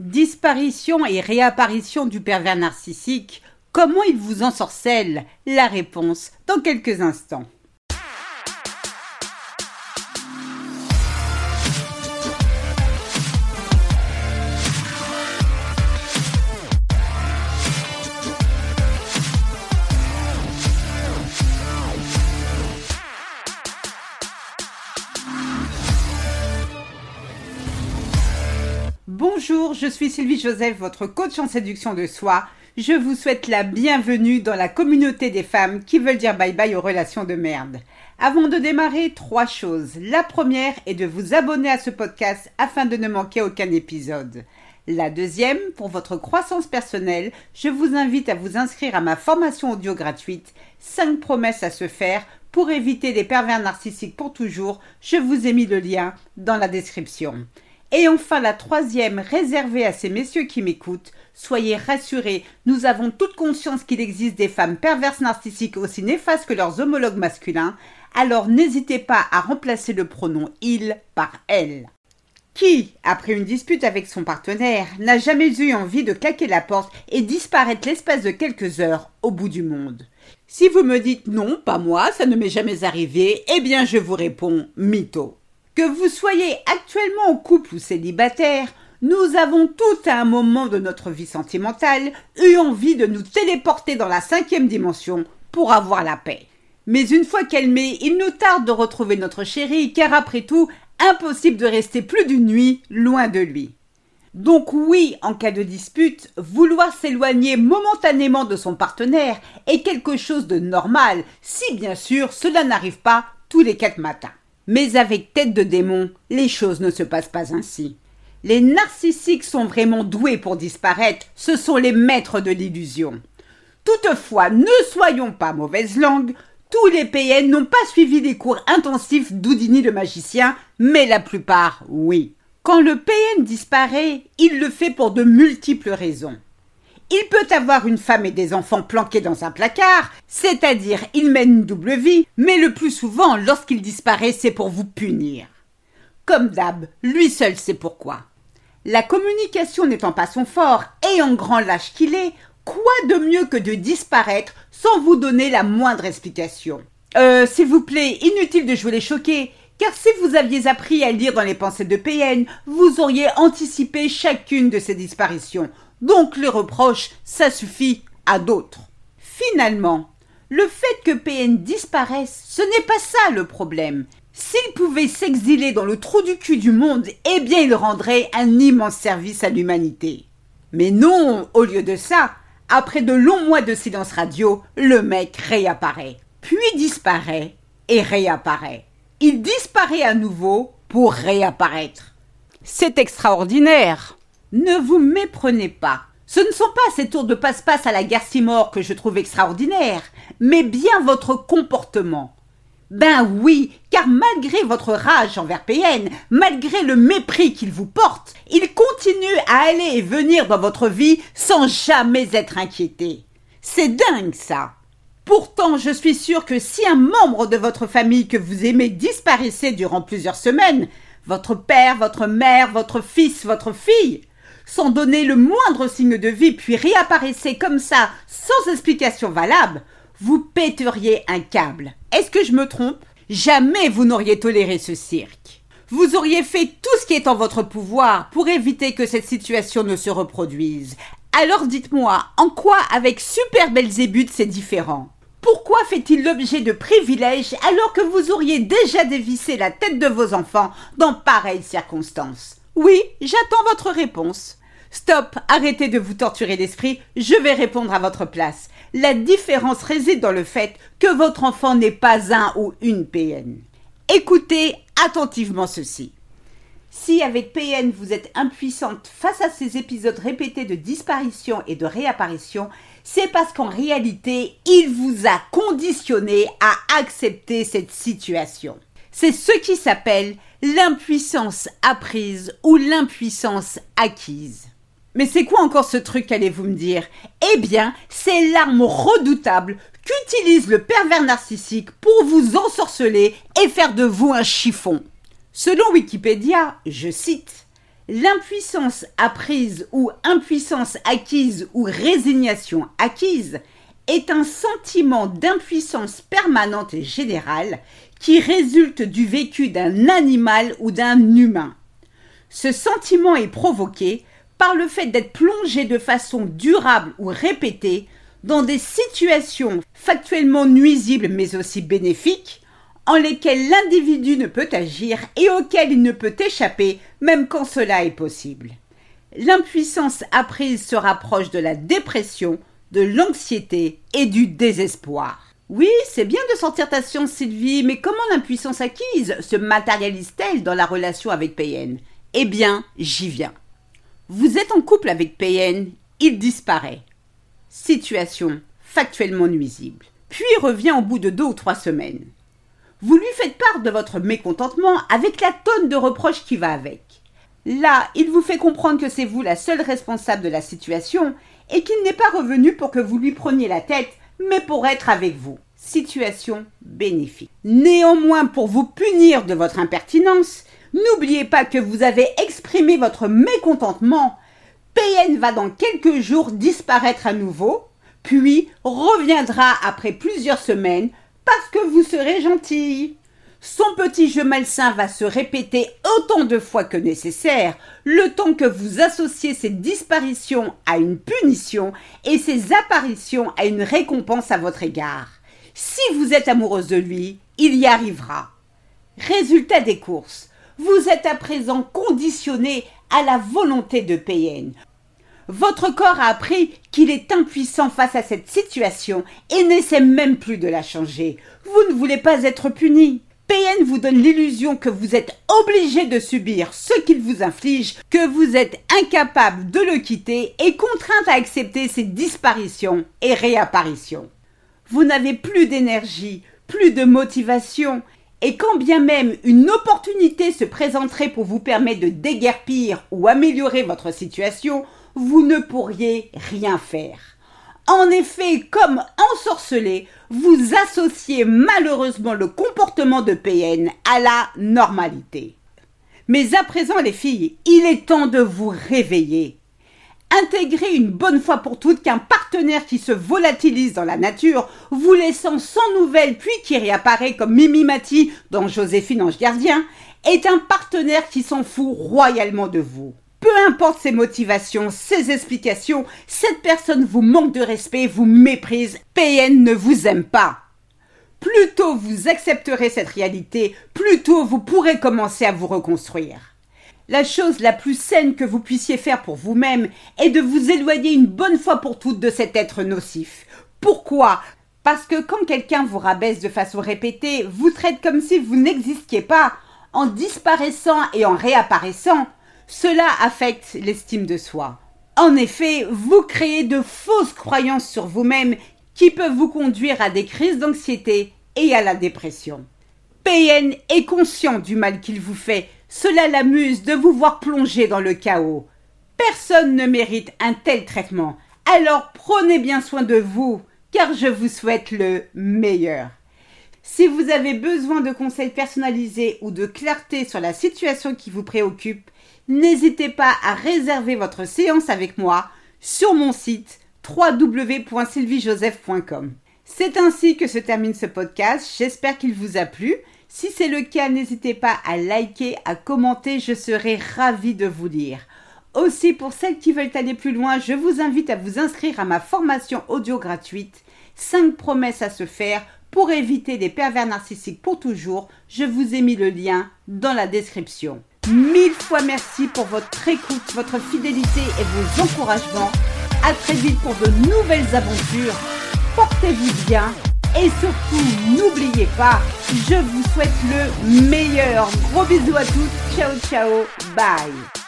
Disparition et réapparition du pervers narcissique, comment il vous ensorcelle? La réponse dans quelques instants. Bonjour, je suis Sylvie Joseph, votre coach en séduction de soi. Je vous souhaite la bienvenue dans la communauté des femmes qui veulent dire bye bye aux relations de merde. Avant de démarrer, trois choses. La première est de vous abonner à ce podcast afin de ne manquer aucun épisode. La deuxième, pour votre croissance personnelle, je vous invite à vous inscrire à ma formation audio gratuite 5 promesses à se faire pour éviter les pervers narcissiques pour toujours. Je vous ai mis le lien dans la description. Et enfin, la troisième, réservée à ces messieurs qui m'écoutent, soyez rassurés, nous avons toute conscience qu'il existe des femmes perverses narcissiques aussi néfastes que leurs homologues masculins, alors n'hésitez pas à remplacer le pronom il par elle. Qui, après une dispute avec son partenaire, n'a jamais eu envie de claquer la porte et disparaître l'espace de quelques heures au bout du monde? Si vous me dites non, pas moi, ça ne m'est jamais arrivé, eh bien je vous réponds mytho. Que vous soyez actuellement en couple ou célibataire, nous avons tout à un moment de notre vie sentimentale eu envie de nous téléporter dans la cinquième dimension pour avoir la paix. Mais une fois met, il nous tarde de retrouver notre chéri, car après tout, impossible de rester plus d'une nuit loin de lui. Donc oui, en cas de dispute, vouloir s'éloigner momentanément de son partenaire est quelque chose de normal, si bien sûr cela n'arrive pas tous les quatre matins. Mais avec tête de démon, les choses ne se passent pas ainsi. Les narcissiques sont vraiment doués pour disparaître, ce sont les maîtres de l'illusion. Toutefois, ne soyons pas mauvaise langue, tous les PN n'ont pas suivi des cours intensifs d'Houdini le magicien, mais la plupart, oui. Quand le PN disparaît, il le fait pour de multiples raisons. Il peut avoir une femme et des enfants planqués dans un placard, c'est-à-dire il mène une double vie, mais le plus souvent, lorsqu'il disparaît, c'est pour vous punir. Comme d'hab, lui seul sait pourquoi. La communication n'étant pas son fort et en grand lâche qu'il est, quoi de mieux que de disparaître sans vous donner la moindre explication? Euh, s'il vous plaît, inutile de jouer les choqués, car si vous aviez appris à lire dans les pensées de PN, vous auriez anticipé chacune de ces disparitions, donc les reproches, ça suffit à d'autres. Finalement, le fait que PN disparaisse, ce n'est pas ça le problème. S'il pouvait s'exiler dans le trou du cul du monde, eh bien il rendrait un immense service à l'humanité. Mais non, au lieu de ça, après de longs mois de silence radio, le mec réapparaît, puis disparaît et réapparaît. Il disparaît à nouveau pour réapparaître. C'est extraordinaire. Ne vous méprenez pas. Ce ne sont pas ces tours de passe-passe à la Garcimore que je trouve extraordinaires, mais bien votre comportement. Ben oui, car malgré votre rage envers PN, malgré le mépris qu'il vous porte, il continue à aller et venir dans votre vie sans jamais être inquiété. C'est dingue ça. Pourtant, je suis sûre que si un membre de votre famille que vous aimez disparaissait durant plusieurs semaines, votre père, votre mère, votre fils, votre fille, sans donner le moindre signe de vie, puis réapparaissait comme ça, sans explication valable, vous pèteriez un câble. Est-ce que je me trompe? Jamais vous n'auriez toléré ce cirque. Vous auriez fait tout ce qui est en votre pouvoir pour éviter que cette situation ne se reproduise. Alors dites-moi, en quoi avec Super Belzébuth c'est différent? Pourquoi fait-il l'objet de privilèges alors que vous auriez déjà dévissé la tête de vos enfants dans pareilles circonstances? Oui, j'attends votre réponse. Stop, arrêtez de vous torturer l'esprit, je vais répondre à votre place. La différence réside dans le fait que votre enfant n'est pas un ou une PN. Écoutez attentivement ceci. Si avec PN vous êtes impuissante face à ces épisodes répétés de disparition et de réapparition, c'est parce qu'en réalité, il vous a conditionné à accepter cette situation. C'est ce qui s'appelle l'impuissance apprise ou l'impuissance acquise. Mais c'est quoi encore ce truc, allez-vous me dire? Eh bien, c'est l'arme redoutable qu'utilise le pervers narcissique pour vous ensorceler et faire de vous un chiffon. Selon Wikipédia, je cite, L'impuissance apprise ou impuissance acquise ou résignation acquise est un sentiment d'impuissance permanente et générale qui résulte du vécu d'un animal ou d'un humain. Ce sentiment est provoqué par le fait d'être plongé de façon durable ou répétée dans des situations factuellement nuisibles mais aussi bénéfiques, en lesquelles l'individu ne peut agir et auxquelles il ne peut échapper même quand cela est possible. L'impuissance apprise se rapproche de la dépression, de l'anxiété et du désespoir. Oui, c'est bien de sortir ta science, Sylvie, mais comment l'impuissance acquise se matérialise-t-elle dans la relation avec PN Eh bien, j'y viens. Vous êtes en couple avec PN, il disparaît. Situation factuellement nuisible. Puis revient au bout de deux ou trois semaines. Vous lui faites part de votre mécontentement avec la tonne de reproches qui va avec. Là, il vous fait comprendre que c'est vous la seule responsable de la situation et qu'il n'est pas revenu pour que vous lui preniez la tête, mais pour être avec vous. Situation bénéfique. Néanmoins, pour vous punir de votre impertinence, n'oubliez pas que vous avez exprimé votre mécontentement PN va dans quelques jours disparaître à nouveau, puis reviendra après plusieurs semaines parce que vous serez gentille. Son petit jeu malsain va se répéter autant de fois que nécessaire, le temps que vous associez ses disparitions à une punition et ses apparitions à une récompense à votre égard. Si vous êtes amoureuse de lui, il y arrivera. Résultat des courses. Vous êtes à présent conditionné à la volonté de PN. Votre corps a appris qu'il est impuissant face à cette situation et n'essaie même plus de la changer. Vous ne voulez pas être puni. PN vous donne l'illusion que vous êtes obligé de subir ce qu'il vous inflige, que vous êtes incapable de le quitter et contrainte à accepter ses disparitions et réapparitions. Vous n'avez plus d'énergie, plus de motivation et quand bien même une opportunité se présenterait pour vous permettre de déguerpir ou améliorer votre situation, vous ne pourriez rien faire. En effet, comme ensorcelé, vous associez malheureusement le comportement de PN à la normalité. Mais à présent, les filles, il est temps de vous réveiller. Intégrez une bonne fois pour toutes qu'un partenaire qui se volatilise dans la nature, vous laissant sans nouvelles puis qui réapparaît comme Mimi Mati dans Joséphine Ange Gardien, est un partenaire qui s'en fout royalement de vous. Peu importe ses motivations, ses explications, cette personne vous manque de respect, vous méprise, PN ne vous aime pas. Plus tôt vous accepterez cette réalité, plus tôt vous pourrez commencer à vous reconstruire. La chose la plus saine que vous puissiez faire pour vous-même est de vous éloigner une bonne fois pour toutes de cet être nocif. Pourquoi? Parce que quand quelqu'un vous rabaisse de façon répétée, vous traite comme si vous n'existiez pas, en disparaissant et en réapparaissant, cela affecte l'estime de soi. En effet, vous créez de fausses croyances sur vous-même qui peuvent vous conduire à des crises d'anxiété et à la dépression. PN est conscient du mal qu'il vous fait, cela l'amuse de vous voir plonger dans le chaos. Personne ne mérite un tel traitement. Alors prenez bien soin de vous, car je vous souhaite le meilleur. Si vous avez besoin de conseils personnalisés ou de clarté sur la situation qui vous préoccupe, n'hésitez pas à réserver votre séance avec moi sur mon site www.sylviejoseph.com. C'est ainsi que se termine ce podcast. J'espère qu'il vous a plu. Si c'est le cas, n'hésitez pas à liker, à commenter, je serai ravie de vous lire. Aussi, pour celles qui veulent aller plus loin, je vous invite à vous inscrire à ma formation audio gratuite 5 promesses à se faire pour éviter les pervers narcissiques pour toujours. Je vous ai mis le lien dans la description. Mille fois merci pour votre écoute, votre fidélité et vos encouragements. À très vite pour de nouvelles aventures. Portez-vous bien et surtout, n'oubliez pas, je vous souhaite le meilleur. Gros bisous à tous. Ciao, ciao. Bye.